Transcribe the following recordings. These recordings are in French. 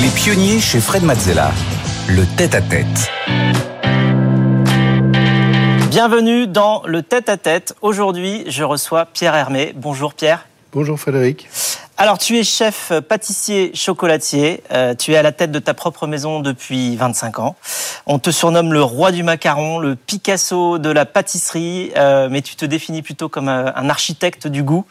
Les pionniers chez Fred Mazzella. Le tête-à-tête. Bienvenue dans le tête-à-tête. Aujourd'hui, je reçois Pierre Hermé. Bonjour Pierre. Bonjour Frédéric. Alors, tu es chef pâtissier chocolatier. Euh, tu es à la tête de ta propre maison depuis 25 ans. On te surnomme le roi du macaron, le Picasso de la pâtisserie, euh, mais tu te définis plutôt comme euh, un architecte du goût.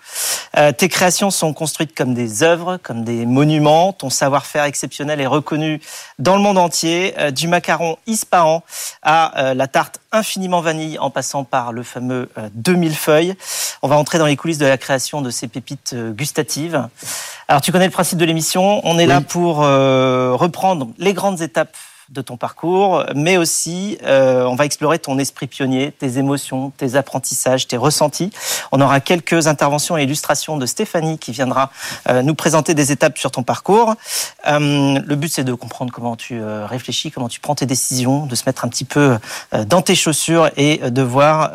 tes créations sont construites comme des œuvres, comme des monuments. Ton savoir-faire exceptionnel est reconnu dans le monde entier, du macaron Ispahan à la tarte infiniment vanille en passant par le fameux 2000 feuilles. On va entrer dans les coulisses de la création de ces pépites gustatives. Alors tu connais le principe de l'émission, on est là pour euh, reprendre les grandes étapes de ton parcours, mais aussi euh, on va explorer ton esprit pionnier, tes émotions, tes apprentissages, tes ressentis. On aura quelques interventions et illustrations de Stéphanie qui viendra euh, nous présenter des étapes sur ton parcours. le but c'est de comprendre comment tu réfléchis, comment tu prends tes décisions, de se mettre un petit peu dans tes chaussures et de voir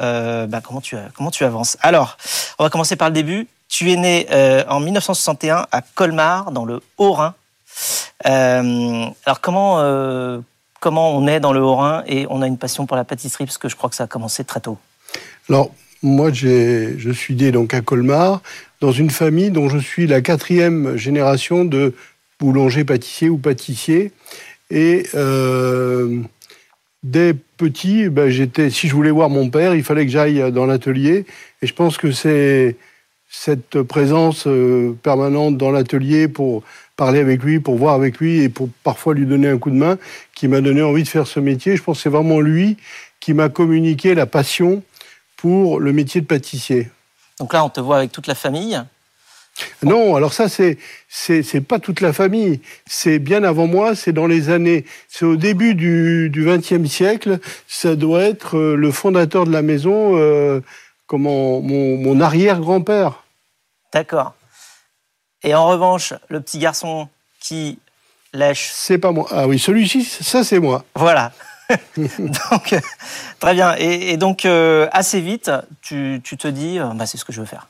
bah, comment tu comment tu avances. Alors, on va commencer par le début. Tu es né euh, en 1961 à Colmar, dans le Haut-Rhin. Euh, alors comment euh, comment on est dans le Haut-Rhin et on a une passion pour la pâtisserie parce que je crois que ça a commencé très tôt. Alors moi je suis né donc à Colmar dans une famille dont je suis la quatrième génération de boulanger pâtissier ou pâtissier et dès petit ben, si je voulais voir mon père il fallait que j'aille dans l'atelier et je pense que c'est cette présence euh, permanente dans l'atelier pour parler avec lui, pour voir avec lui et pour parfois lui donner un coup de main, qui m'a donné envie de faire ce métier. Je pense que c'est vraiment lui qui m'a communiqué la passion pour le métier de pâtissier. Donc là, on te voit avec toute la famille non, alors ça c'est c'est pas toute la famille. C'est bien avant moi. C'est dans les années. C'est au début du du XXe siècle. Ça doit être euh, le fondateur de la maison, euh, comment mon, mon arrière-grand-père. D'accord. Et en revanche, le petit garçon qui lèche. C'est pas moi. Ah oui, celui-ci, ça c'est moi. Voilà. donc, très bien. Et, donc, euh, assez vite, tu, te dis, euh, bah, c'est ce que je veux faire.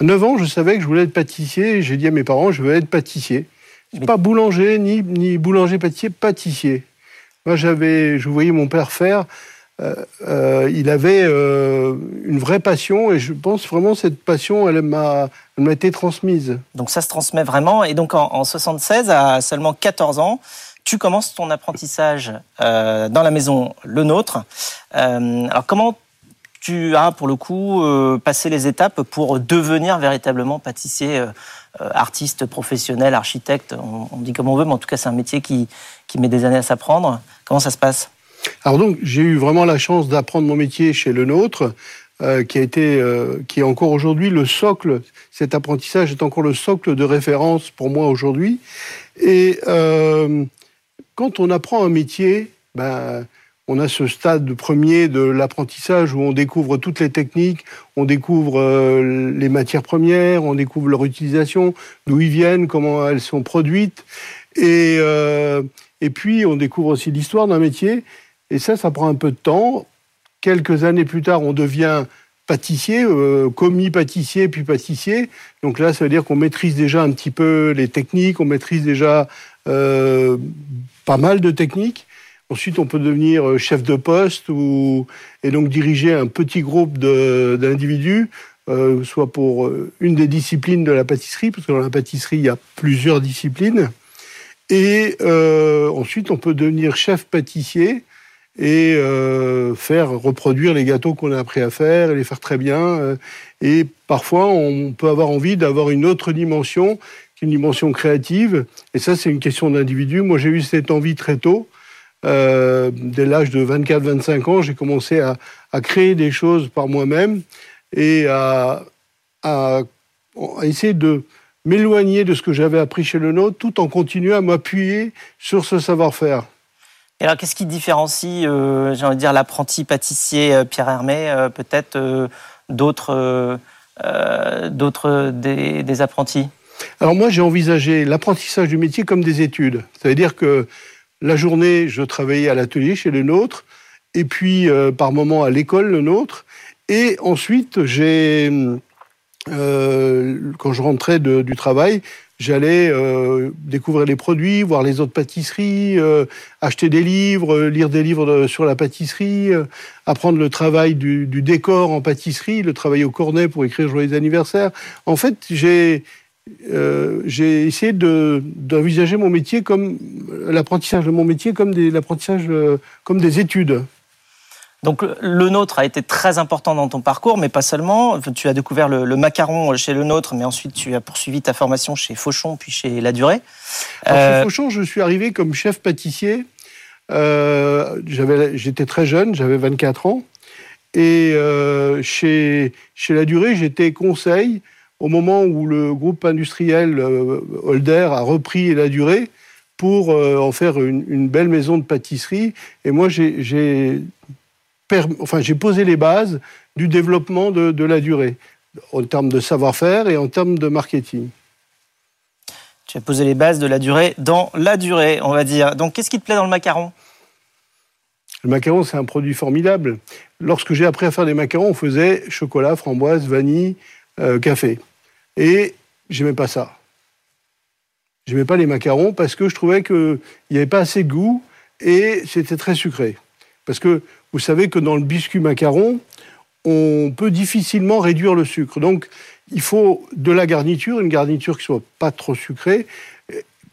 À 9 ans, je savais que je voulais être pâtissier. J'ai dit à mes parents, je veux être pâtissier. Pas boulanger, ni, ni boulanger-pâtissier, pâtissier. Moi, j'avais, je voyais mon père faire. Euh, euh, il avait euh, une vraie passion et je pense vraiment cette passion, elle m'a été transmise. Donc ça se transmet vraiment. Et donc en, en 76, à seulement 14 ans, tu commences ton apprentissage dans la maison Le Nôtre. alors comment tu as pour le coup passé les étapes pour devenir véritablement pâtissier, artiste professionnel, architecte? On, dit comme on veut, mais en tout cas c'est un métier qui, qui met des années à s'apprendre. Comment ça se passe? Alors donc, j'ai eu vraiment la chance d'apprendre mon métier chez le nôtre, euh, qui a été, euh, qui est encore aujourd'hui le socle. Cet apprentissage est encore le socle de référence pour moi aujourd'hui. Et euh, quand on apprend un métier, ben, on a ce stade premier de l'apprentissage où on découvre toutes les techniques, on découvre les matières premières, on découvre leur utilisation, d'où ils viennent, comment elles sont produites. Et, et puis, on découvre aussi l'histoire d'un métier. Et ça, ça prend un peu de temps. Quelques années plus tard, on devient pâtissier, euh, commis pâtissier, puis pâtissier. Donc là, ça veut dire qu'on maîtrise déjà un petit peu les techniques, on maîtrise déjà euh, pas mal de techniques. Ensuite, on peut devenir euh, chef de poste ou, et donc diriger un petit groupe d'individus, soit pour une des disciplines de la pâtisserie, parce que dans la pâtisserie, il y a plusieurs disciplines. Et ensuite, on peut devenir chef pâtissier et euh, faire reproduire les gâteaux qu'on a appris à faire et les faire très bien. Euh, et parfois, on peut avoir envie d'avoir une autre dimension, une dimension créative. Et ça, c'est une question d'individu. Moi, j'ai eu cette envie très tôt. Euh, dès l'âge de 24-25 ans, j'ai commencé à, créer des choses par moi-même et à, à essayer de m'éloigner de ce que j'avais appris chez le nôtre, tout en continuant à m'appuyer sur ce savoir-faire. Et alors, qu'est-ce qui différencie, euh, j'ai envie de dire, l'apprenti pâtissier euh, Pierre Hermé, euh, peut-être euh, d'autres, d'autres des, des, apprentis? Alors moi, j'ai envisagé l'apprentissage du métier comme des études. Ça veut dire que la journée, je travaillais à l'atelier chez le nôtre, et puis par moment à l'école le nôtre, et ensuite, quand je rentrais du travail, j'allais euh, découvrir les produits, voir les autres pâtisseries, euh, acheter des livres, lire des livres sur la pâtisserie, apprendre le travail du, décor en pâtisserie, le travail au cornet pour écrire joyeux anniversaire. En fait, j'ai j'ai essayé d'envisager mon métier comme l'apprentissage de mon métier comme des comme des études. Donc le nôtre a été très important dans ton parcours, mais pas seulement. Tu as découvert le, macaron chez le nôtre, mais ensuite tu as poursuivi ta formation chez Fauchon, puis chez La Durée. chez euh, Fauchon, je suis arrivé comme chef pâtissier. Euh, j'étais très jeune, j'avais 24 ans. Et euh, chez, chez La Durée, j'étais conseil au moment où le groupe industriel Holder a repris La Durée pour en faire une, une, belle maison de pâtisserie. Et moi, j'ai enfin, j'ai posé les bases du développement de, la durée, en termes de savoir-faire et en termes de marketing. Tu as posé les bases de la durée dans la durée, on va dire. Donc, qu'est-ce qui te plaît dans le macaron? Le macaron, c'est un produit formidable. Lorsque j'ai appris à faire des macarons, on faisait chocolat, framboise, vanille, euh, café. Et j'aimais pas ça. J'aimais pas les macarons parce que je trouvais qu'il n'y avait pas assez de goût et c'était très sucré. Parce que vous savez que dans le biscuit macaron, on peut difficilement réduire le sucre. Donc, il faut de la garniture, une garniture qui soit pas trop sucrée,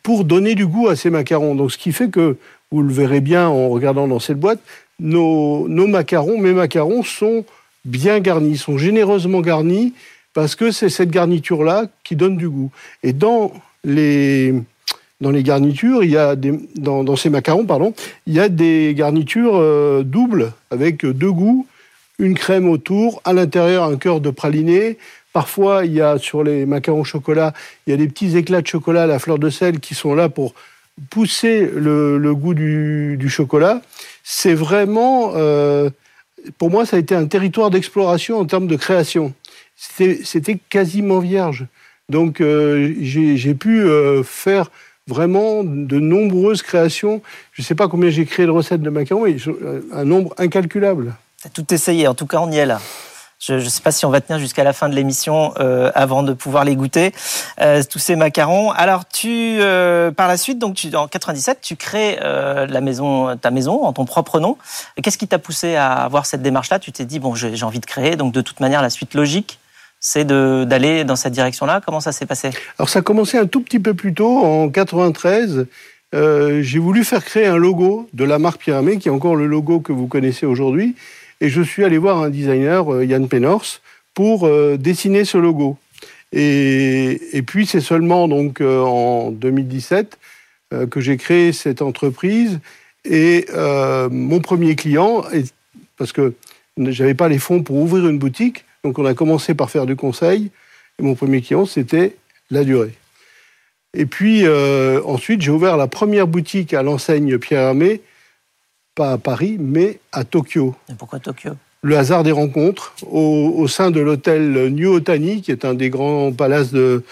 pour donner du goût à ces macarons. Donc, ce qui fait que, vous le verrez bien en regardant dans cette boîte, nos, macarons, mes macarons sont bien garnis, sont généreusement garnis, parce que c'est cette garniture-là qui donne du goût. Et dans les, dans les garnitures, il y a dans, ces macarons, pardon, il y a des garnitures euh, doubles avec deux goûts, une crème autour, à l'intérieur un cœur de praliné. Parfois, il y a sur les macarons chocolat, il y a des petits éclats de chocolat à la fleur de sel qui sont là pour pousser le, goût du, chocolat. C'est vraiment, euh, pour moi, ça a été un territoire d'exploration en termes de création. C'était quasiment vierge. Donc, euh, j'ai pu faire vraiment de nombreuses créations. Je ne sais pas combien j'ai créé de recettes de macarons, un nombre incalculable. Tu as tout essayé, en tout cas on y est là. Je ne sais pas si on va tenir jusqu'à la fin de l'émission euh, avant de pouvoir les goûter, euh, tous ces macarons. Alors, tu, euh, par la suite, donc tu, en 97, tu crées la maison, ta maison en ton propre nom. Qu'est-ce qui t'a poussé à avoir cette démarche-là? Tu t'es dit, bon, j'ai envie de créer, donc de toute manière, la suite logique, c'est d'aller dans cette direction-là Comment ça s'est passé? Alors ça a commencé un tout petit peu plus tôt, en 93. Euh, j'ai voulu faire créer un logo de la marque Pierre qui est encore le logo que vous connaissez aujourd'hui. Et je suis allé voir un designer, euh, Yann Penors, pour euh, dessiner ce logo. Et, et puis c'est seulement donc en 2017 que j'ai créé cette entreprise. Et mon premier client, parce que j'avais pas les fonds pour ouvrir une boutique, donc on a commencé par faire du conseil, et mon premier client, c'était la durée. Et puis euh, ensuite, j'ai ouvert la première boutique à l'enseigne Pierre Hermé, pas à Paris, mais à Tokyo. Et pourquoi Tokyo? Le hasard des rencontres, au, sein de l'hôtel New Otani, qui est un des grands palaces de,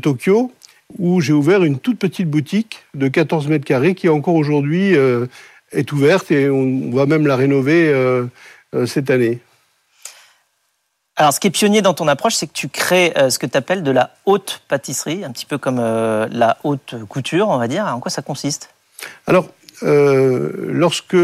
Tokyo, où j'ai ouvert une toute petite boutique de 14 mètres carrés qui encore aujourd'hui euh, est ouverte et on va même la rénover euh, cette année. Alors, ce qui est pionnier dans ton approche, c'est que tu crées euh, ce que tu appelles de la haute pâtisserie, un petit peu comme euh, la haute couture, on va dire. En quoi ça consiste? Alors, euh, lorsque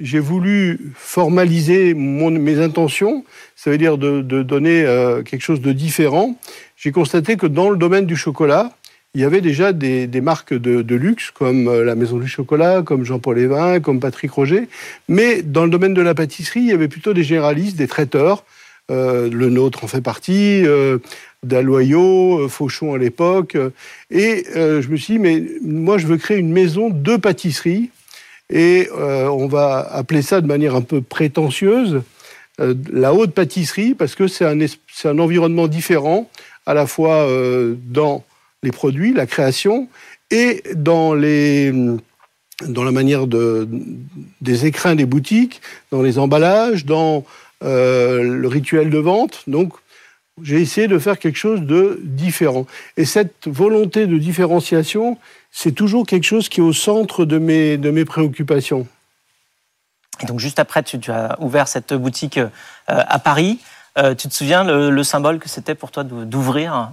j'ai voulu formaliser mes intentions, ça veut dire de, donner quelque chose de différent, j'ai constaté que dans le domaine du chocolat, il y avait déjà des, marques de, de, luxe comme la Maison du Chocolat, comme Jean-Paul Evin, comme Patrick Roger. Mais dans le domaine de la pâtisserie, il y avait plutôt des généralistes, des traiteurs, euh, le nôtre en fait partie, euh, euh, Fauchon à l'époque. Et je me suis dit, mais moi, je veux créer une maison de pâtisserie. Et on va appeler ça de manière un peu prétentieuse la haute pâtisserie, parce que c'est un, un, environnement différent, à la fois dans les produits, la création, et dans les dans la manière de, des écrins des boutiques, dans les emballages, dans euh, le rituel de vente. Donc, j'ai essayé de faire quelque chose de différent. Et cette volonté de différenciation, c'est toujours quelque chose qui est au centre de mes, de mes préoccupations. Et donc, juste après, tu, as ouvert cette boutique euh, à Paris. Euh, tu te souviens le, symbole que c'était pour toi d'ouvrir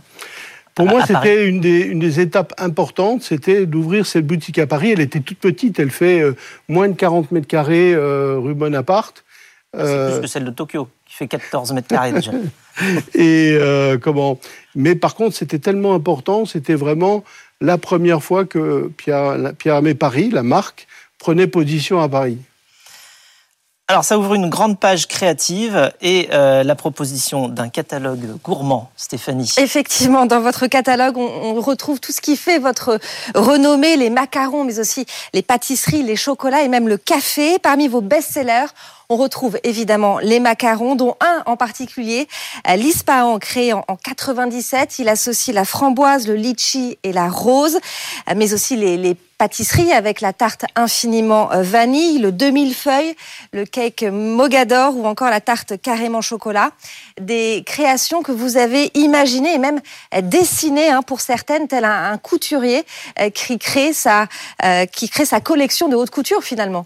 Pour moi, c'était une des, une des étapes importantes, c'était d'ouvrir cette boutique à Paris. Elle était toute petite, elle fait moins de 40 mètres carrés rue Bonaparte. C'est plus que celle de Tokyo, qui fait 14 mètres carrés déjà. Et comment? Mais par contre, c'était tellement important, c'était vraiment la première fois que Pierre, Pierre Paris, la marque, prenait position à Paris. Alors ça ouvre une grande page créative et euh, la proposition d'un catalogue gourmand, Stéphanie. Effectivement, dans votre catalogue, on, retrouve tout ce qui fait votre renommée, les macarons, mais aussi les pâtisseries, les chocolats et même le café. Parmi vos best-sellers, on retrouve évidemment les macarons, dont un en particulier, euh, l'Ispahan, créé en 97. Il associe la framboise, le litchi et la rose, euh, mais aussi les, pâtisseries avec la tarte infiniment euh, vanille, le 2000 feuilles, le cake mogador ou encore la tarte carrément chocolat. Des créations que vous avez imaginées et même dessinées hein, pour certaines, tel un, couturier qui crée sa, qui crée sa collection de haute couture finalement.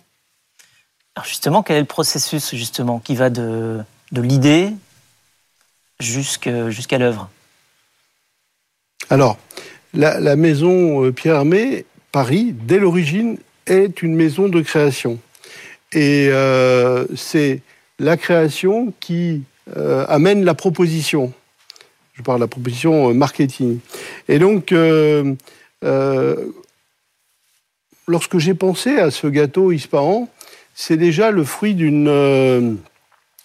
Alors justement, quel est le processus justement qui va de, de l'idée jusqu'à l'œuvre? Alors, la, maison euh, Pierre Armé, Paris, dès l'origine, est une maison de création. Et euh, c'est la création qui euh, amène la proposition. Je parle de la proposition marketing. Et donc, lorsque j'ai pensé à ce gâteau Ispahan, c'est déjà le fruit d'une euh,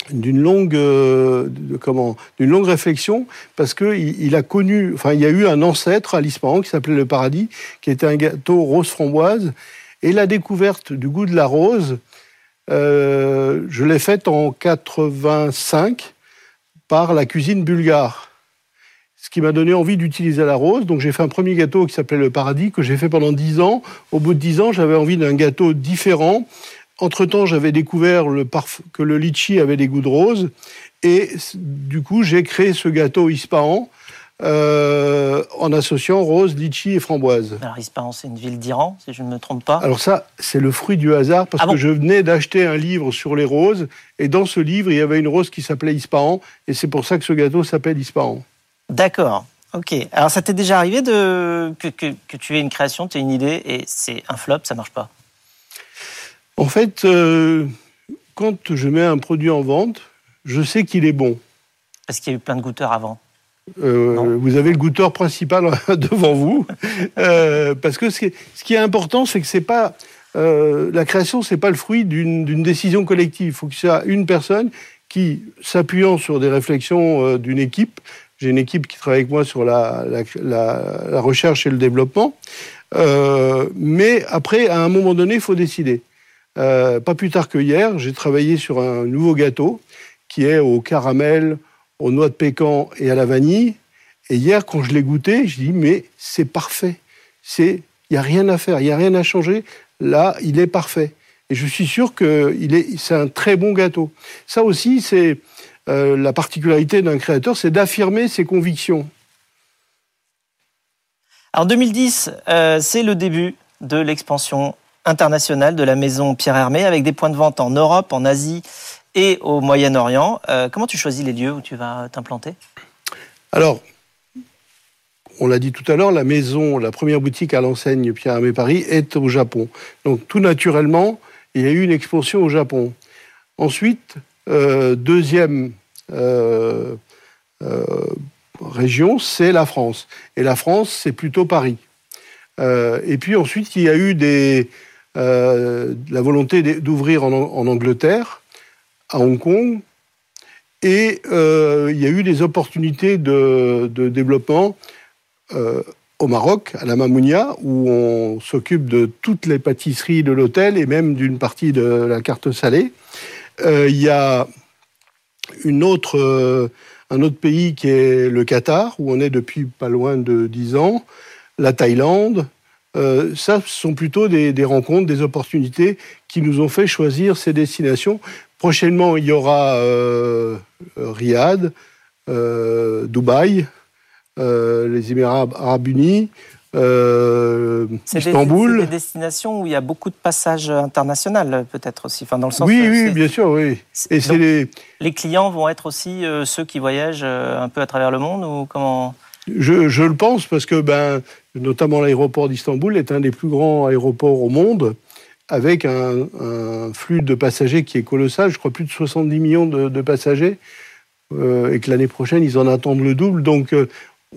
d'une longue euh, comment d'une longue réflexion parce que il, a connu enfin il y a eu un ancêtre à l'Ispahan qui s'appelait le paradis qui était un gâteau rose framboise et la découverte du goût de la rose euh, je l'ai faite en 85 par la cuisine bulgare ce qui m'a donné envie d'utiliser la rose. Donc j'ai fait un premier gâteau qui s'appelait le paradis, que j'ai fait pendant 10 ans. Au bout de 10 ans, j'avais envie d'un gâteau différent, entre-temps, j'avais découvert que le litchi avait des goûts de rose. Et du coup, j'ai créé ce gâteau Ispahan euh, en associant rose, litchi et framboise. Alors Ispahan, c'est une ville d'Iran, si je ne me trompe pas. Alors ça, c'est le fruit du hasard, parce ah que je venais d'acheter un livre sur les roses, et dans ce livre, il y avait une rose qui s'appelait Ispahan, et c'est pour ça que ce gâteau s'appelle Ispahan. D'accord. Ok. Alors ça t'est déjà arrivé de que, que tu aies une création, tu aies une idée, et c'est un flop, ça marche pas? En fait, euh, quand je mets un produit en vente, je sais qu'il est bon. Parce qu'il y a eu plein de goûteurs avant? Euh, vous avez le goûteur principal devant vous, euh, parce que ce qui est, important, c'est que c'est pas la création, c'est pas le fruit d'une décision collective. Il faut que ce soit une personne qui, s'appuyant sur des réflexions d'une équipe, j'ai une équipe qui travaille avec moi sur la, la recherche et le développement, mais après, à un moment donné, il faut décider. Euh, pas plus tard que hier, j'ai travaillé sur un nouveau gâteau qui est au caramel, aux noix de pécan et à la vanille. Et hier, quand je l'ai goûté, je dis mais c'est parfait. C'est, il y a rien à faire, il y a rien à changer. Là, il est parfait. Et je suis sûr que est, c'est un très bon gâteau. Ça aussi, c'est euh, la particularité d'un créateur, c'est d'affirmer ses convictions. En 2010, euh, c'est le début de l'expansion international de la maison Pierre Hermé avec des points de vente en Europe, en Asie et au Moyen-Orient. Euh, comment tu choisis les lieux où tu vas t'implanter? Alors, on l'a dit tout à l'heure, la maison, la première boutique à l'enseigne Pierre Hermé Paris est au Japon. Donc tout naturellement, il y a eu une expansion au Japon. Ensuite, euh, deuxième euh, région, c'est la France. Et la France, c'est plutôt Paris. et puis ensuite, il y a eu des, euh, la volonté d'ouvrir en, Angleterre, à Hong Kong, et euh, il y a eu des opportunités de, développement euh, au Maroc, à la Mamounia, où on s'occupe de toutes les pâtisseries de l'hôtel et même d'une partie de la carte salée. il y a un autre pays qui est le Qatar, où on est depuis pas loin de 10 ans, la Thaïlande, euh, ça, ce sont plutôt des, rencontres, des opportunités qui nous ont fait choisir ces destinations. Prochainement, il y aura euh, Riyad, euh, Dubaï, les Émirats arabes unis, Istanbul. C'est des destinations où il y a beaucoup de passages internationaux, peut-être aussi. Enfin, dans le sens, oui, oui, bien sûr, oui. Et les... les... clients vont être aussi ceux qui voyagent un peu à travers le monde ou comment je, je, le pense parce que, ben, notamment l'aéroport d'Istanbul est un des plus grands aéroports au monde, avec un, un, flux de passagers qui est colossal. Je crois plus de 70 millions de, de passagers, euh, et que l'année prochaine ils en attendent le double. Donc, euh,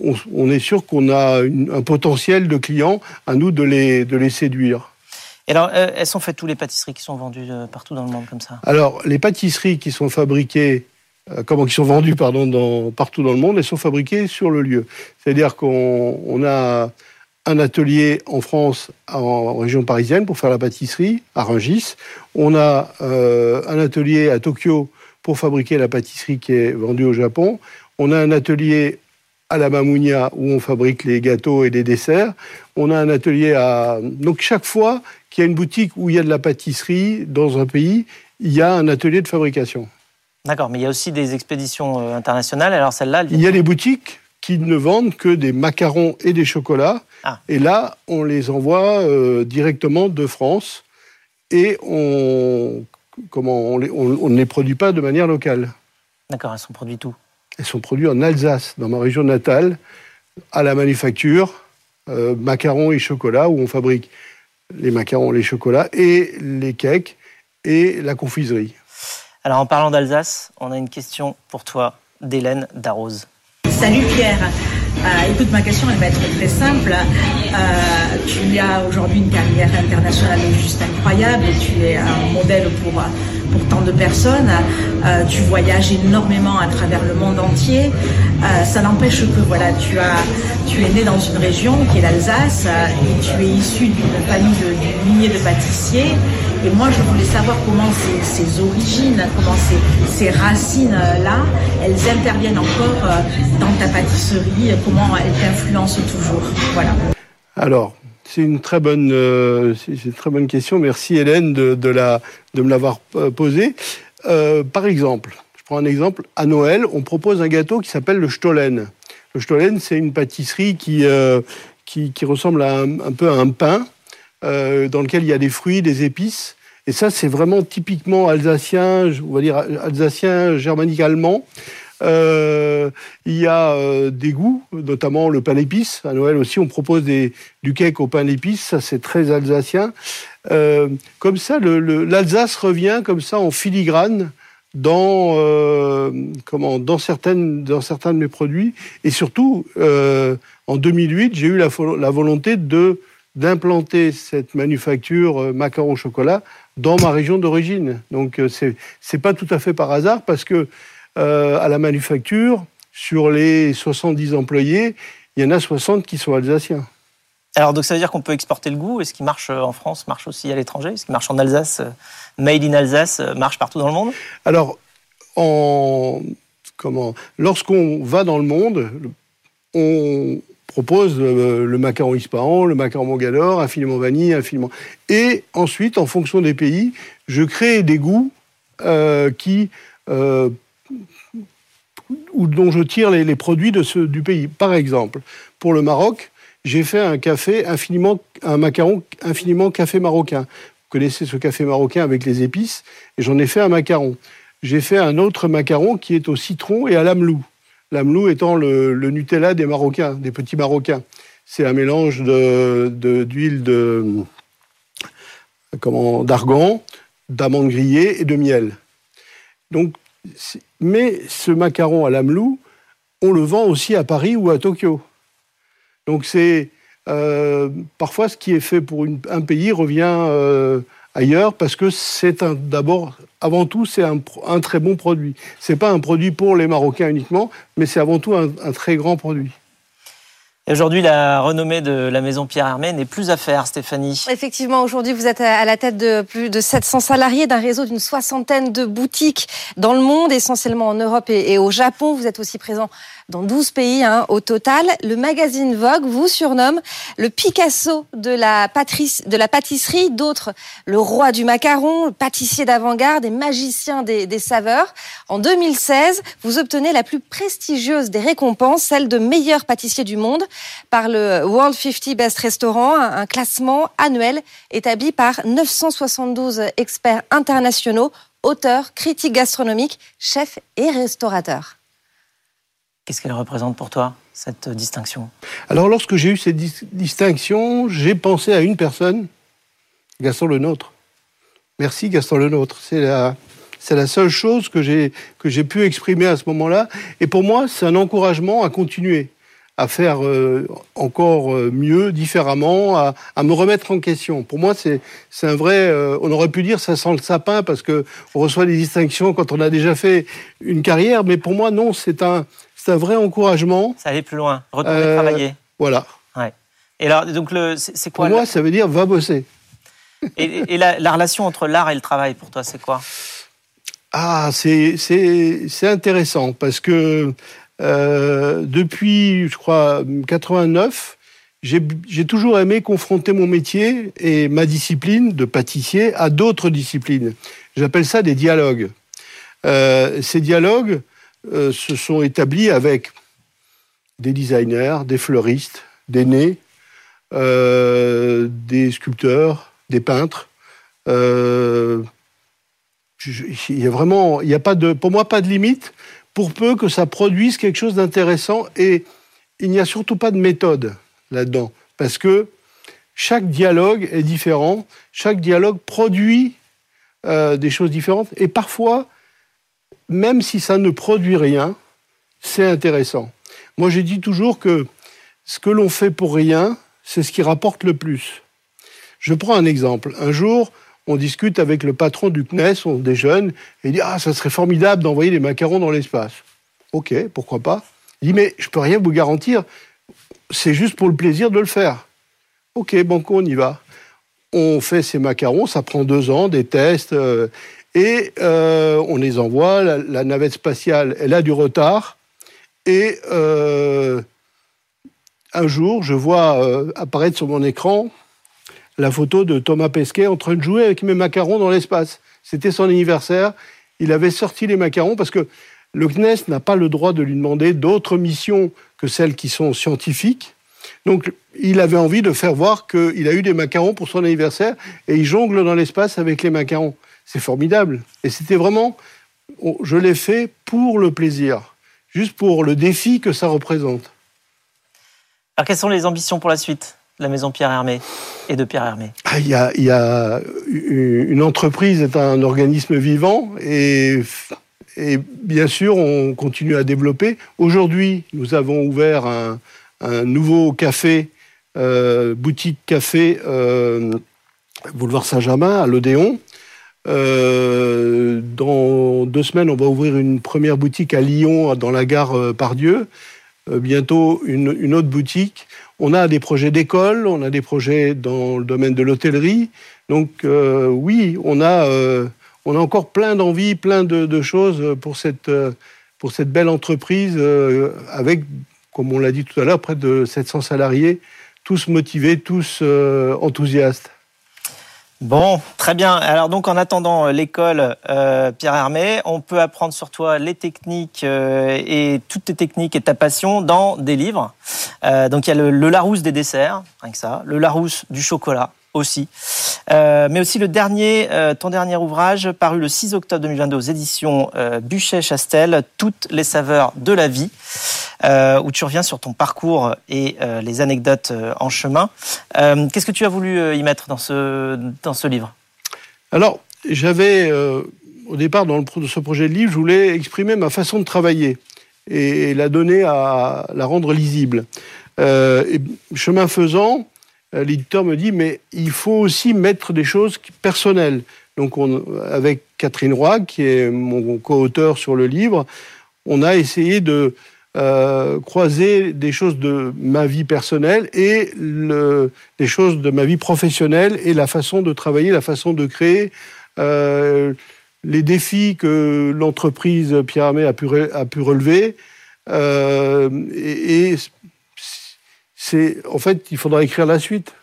on, on, est sûr qu'on a une, un potentiel de clients. À nous de les, de les séduire. Et alors, euh, elles sont faites tous les pâtisseries qui sont vendues partout dans le monde comme ça? Alors, les pâtisseries qui sont fabriquées comment qui sont dans, partout dans le monde, elles sont fabriquées sur le lieu. C'est-à-dire qu'on on a un atelier en France, en région parisienne, pour faire la pâtisserie, à Rungis. On a euh, un atelier à Tokyo pour fabriquer la pâtisserie qui est vendue au Japon. On a un atelier à la Mamounia où on fabrique les gâteaux et les desserts. On a un atelier à... Donc chaque fois qu'il y a une boutique où il y a de la pâtisserie dans un pays, il y a un atelier de fabrication. D'accord, mais il y a aussi des expéditions euh, internationales. Alors celle-là, il y a des boutiques qui ne vendent que des macarons et des chocolats. Ah. Et là, on les envoie euh, directement de France et on, comment, on, les, on, on, ne les produit pas de manière locale. D'accord, elles sont produites où? Elles sont produites en Alsace, dans ma région natale, à la manufacture, euh, macarons et chocolats, où on fabrique les macarons, les chocolats et les cakes et la confiserie. Alors en parlant d'Alsace, on a une question pour toi d'Hélène Darroze. Salut Pierre. Euh, écoute, ma question elle va être très simple. Euh, tu as aujourd'hui une carrière internationale juste incroyable et tu es un modèle pour, pour tant de personnes. Euh, tu voyages énormément à travers le monde entier. Ça n'empêche que voilà, tu, as, tu es né dans une région qui est l'Alsace et tu es issu d'une famille de, d'une de pâtissiers. Et moi, je voulais savoir comment ces, origines, comment ces, racines-là, elles interviennent encore dans ta pâtisserie, comment elles t'influencent toujours. Voilà. Alors, c'est une très bonne, euh, une très bonne question. Merci Hélène de, la, de me l'avoir posée. Euh, par exemple, je prends un exemple. À Noël, on propose un gâteau qui s'appelle le Stollen. Le Stollen, c'est une pâtisserie qui, euh, qui, ressemble un, peu à un pain, euh, dans lequel il y a des fruits, des épices. Et ça, c'est vraiment typiquement alsacien, on va dire alsacien, germanique, allemand. Euh, il y a euh, des goûts, notamment le pain d'épices. À Noël aussi, on propose du cake au pain d'épices. Ça, c'est très alsacien. Comme ça, l'Alsace revient comme ça en filigrane dans certaines dans certains de mes produits et surtout en 2008 j'ai eu la, volonté de d'implanter cette manufacture euh, macaron chocolat dans ma région d'origine. Donc c'est c'est pas tout à fait par hasard parce que euh, à la manufacture, sur les 70 employés, il y en a 60 qui sont alsaciens. Alors, donc ça veut dire qu'on peut exporter le goût. Et ce qui marche en France marche aussi à l'étranger? Ce qui marche en Alsace, made in Alsace, marche partout dans le monde? Alors, en, comment, lorsqu'on va dans le monde, on propose le, le macaron Ispahan, le macaron Mogador, infiniment vanille, infiniment. Et ensuite, en fonction des pays, je crée des goûts euh, qui euh, ou dont je tire les, les produits de ce, du pays. Par exemple, pour le Maroc, j'ai fait un café infiniment, un macaron infiniment café marocain. Vous connaissez ce café marocain avec les épices, et j'en ai fait un macaron. J'ai fait un autre macaron qui est au citron et à l'amelou. L'amelou étant le, Nutella des Marocains, des petits Marocains. C'est un mélange d'huile de, d'argan, d'amandes grillées et de miel. Donc mais ce macaron à l'amelou, on le vend aussi à Paris ou à Tokyo. Donc c'est euh, parfois ce qui est fait pour un pays revient euh, ailleurs parce que c'est d'abord, avant tout, c'est un, un, très bon produit. C'est pas un produit pour les Marocains uniquement, mais c'est avant tout un, un très grand produit. Et aujourd'hui, la renommée de la maison Pierre Hermé n'est plus à faire, Stéphanie. Effectivement, aujourd'hui, vous êtes à la tête de plus de 700 salariés d'un réseau d'une soixantaine de boutiques dans le monde, essentiellement en Europe et, et au Japon. Vous êtes aussi présent dans 12 pays hein, au total. Le magazine Vogue vous surnomme le Picasso de la, pâtisserie, d'autres le roi du macaron, le pâtissier d'avant-garde et magicien des, saveurs. En 2016, vous obtenez la plus prestigieuse des récompenses, celle de meilleur pâtissier du monde, par le World 50 Best Restaurant, un classement annuel établi par 972 experts internationaux, auteurs, critiques gastronomiques, chefs et restaurateurs. Qu'est-ce qu'elle représente pour toi, cette distinction? Alors, lorsque j'ai eu cette distinction, j'ai pensé à une personne, Gaston Lenôtre. Merci Gaston Lenôtre. C'est la, c'est la seule chose que j'ai pu exprimer à ce moment-là. Et pour moi, c'est un encouragement à continuer, à faire euh, encore euh, mieux, différemment, à, à, me remettre en question. Pour moi, c'est, c'est un vrai. Euh, on aurait pu dire ça sent le sapin parce que on reçoit des distinctions quand on a déjà fait une carrière, mais pour moi, non, c'est un, c'est un vrai encouragement. Ça allait plus loin, retourner travailler. Voilà. Ouais. Et alors, donc, le, c'est, quoi Pour moi, ça veut dire va bosser. Et, la, relation entre l'art et le travail, pour toi, c'est quoi? Ah, c'est intéressant parce que euh, depuis, je crois, 89, j'ai toujours aimé confronter mon métier et ma discipline de pâtissier à d'autres disciplines. J'appelle ça des dialogues. Euh, ces dialogues euh, se sont établis avec des designers, des fleuristes, des nés, des sculpteurs, des peintres. Euh, il y a vraiment, il y a pas de, pour moi, pas de limite, pour peu que ça produise quelque chose d'intéressant. Et il n'y a surtout pas de méthode là-dedans, parce que chaque dialogue est différent, chaque dialogue produit euh, des choses différentes, et parfois, même si ça ne produit rien, c'est intéressant. Moi, j'ai dit toujours que ce que l'on fait pour rien, c'est ce qui rapporte le plus. Je prends un exemple. Un jour, on discute avec le patron du CNES, on déjeune, et il dit Ah, ça serait formidable d'envoyer des macarons dans l'espace. Ok, pourquoi pas Il dit Mais je peux rien vous garantir, c'est juste pour le plaisir de le faire. Ok, bon, on y va. On fait ces macarons, ça prend deux ans, des tests, euh, et euh, on les envoie. La, navette spatiale, elle a du retard, et euh, un jour, je vois apparaître sur mon écran la photo de Thomas Pesquet en train de jouer avec mes macarons dans l'espace. C'était son anniversaire. Il avait sorti les macarons parce que le CNES n'a pas le droit de lui demander d'autres missions que celles qui sont scientifiques. Donc, il avait envie de faire voir qu'il a eu des macarons pour son anniversaire et il jongle dans l'espace avec les macarons. C'est formidable. Et c'était vraiment, je l'ai fait pour le plaisir, juste pour le défi que ça représente. Alors, quelles sont les ambitions pour la suite? La maison Pierre Hermé et de Pierre Hermé ah, il, y a, une entreprise est un organisme vivant et, bien sûr on continue à développer. Aujourd'hui, nous avons ouvert un, nouveau café, euh, boutique café euh, boulevard Saint-Germain à l'Odéon. Euh, dans deux semaines, on va ouvrir une première boutique à Lyon, dans la gare Pardieu. bientôt, une autre boutique. On a des projets d'école, on a des projets dans le domaine de l'hôtellerie. Donc euh, oui, on a, euh, on a encore plein d'envies, plein de, choses pour cette, euh, pour cette belle entreprise avec, comme on l'a dit tout à l'heure, près de 700 salariés, tous motivés, tous enthousiastes. Bon, très bien. Alors donc en attendant euh, l'école euh, Pierre Hermé, on peut apprendre sur toi les techniques euh, et toutes tes techniques et ta passion dans des livres. donc il y a le, le, Larousse des desserts, rien que ça, le Larousse du chocolat, aussi. Euh, mais aussi le dernier, euh, ton dernier ouvrage, paru le 6 octobre 2022 aux éditions euh, Buchet-Chastel, Toutes les saveurs de la vie, euh, où tu reviens sur ton parcours et les anecdotes en chemin. Qu'est-ce que tu as voulu y mettre dans ce, dans ce livre? Alors, j'avais, au départ, dans ce projet de livre, je voulais exprimer ma façon de travailler et, la donner à la rendre lisible. Chemin faisant, l'éditeur me dit, mais il faut aussi mettre des choses personnelles. Donc, on, avec Catherine Roy, qui est mon co-auteur sur le livre, on a essayé de euh, croiser des choses de ma vie personnelle et des choses de ma vie professionnelle et la façon de travailler, la façon de créer, euh, les défis que l'entreprise Pierre Armé a pu, relever. Euh, et, et c'est en fait, il faudra écrire la suite.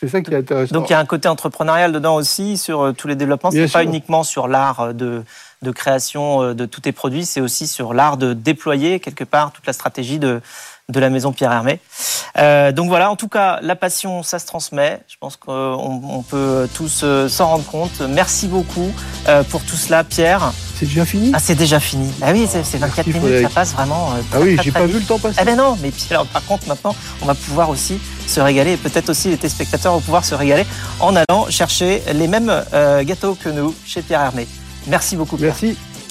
C'est ça qui est intéressant. Donc il y a un côté entrepreneurial dedans aussi sur euh, tous les développements. C'est pas uniquement sur l'art euh, de, de création euh, de tous tes produits, c'est aussi sur l'art de déployer quelque part toute la stratégie de, de la maison Pierre Hermé. Euh, donc voilà, en tout cas, la passion, ça se transmet. Je pense qu'on on peut tous s'en rendre compte. Merci beaucoup pour tout cela, Pierre. c'est déjà fini? Ah, c'est déjà fini. Ah oui, c'est c'est 24 Merci, minutes, ça passe vraiment. euh, Ah oui, j'ai pas vite. vu le temps passer. Eh ben non, mais puis alors par contre maintenant, on va pouvoir aussi se régaler et peut-être aussi les téléspectateurs vont pouvoir se régaler en allant chercher les mêmes euh, gâteaux que nous chez Pierre Hermé. Merci beaucoup. Pierre. Merci.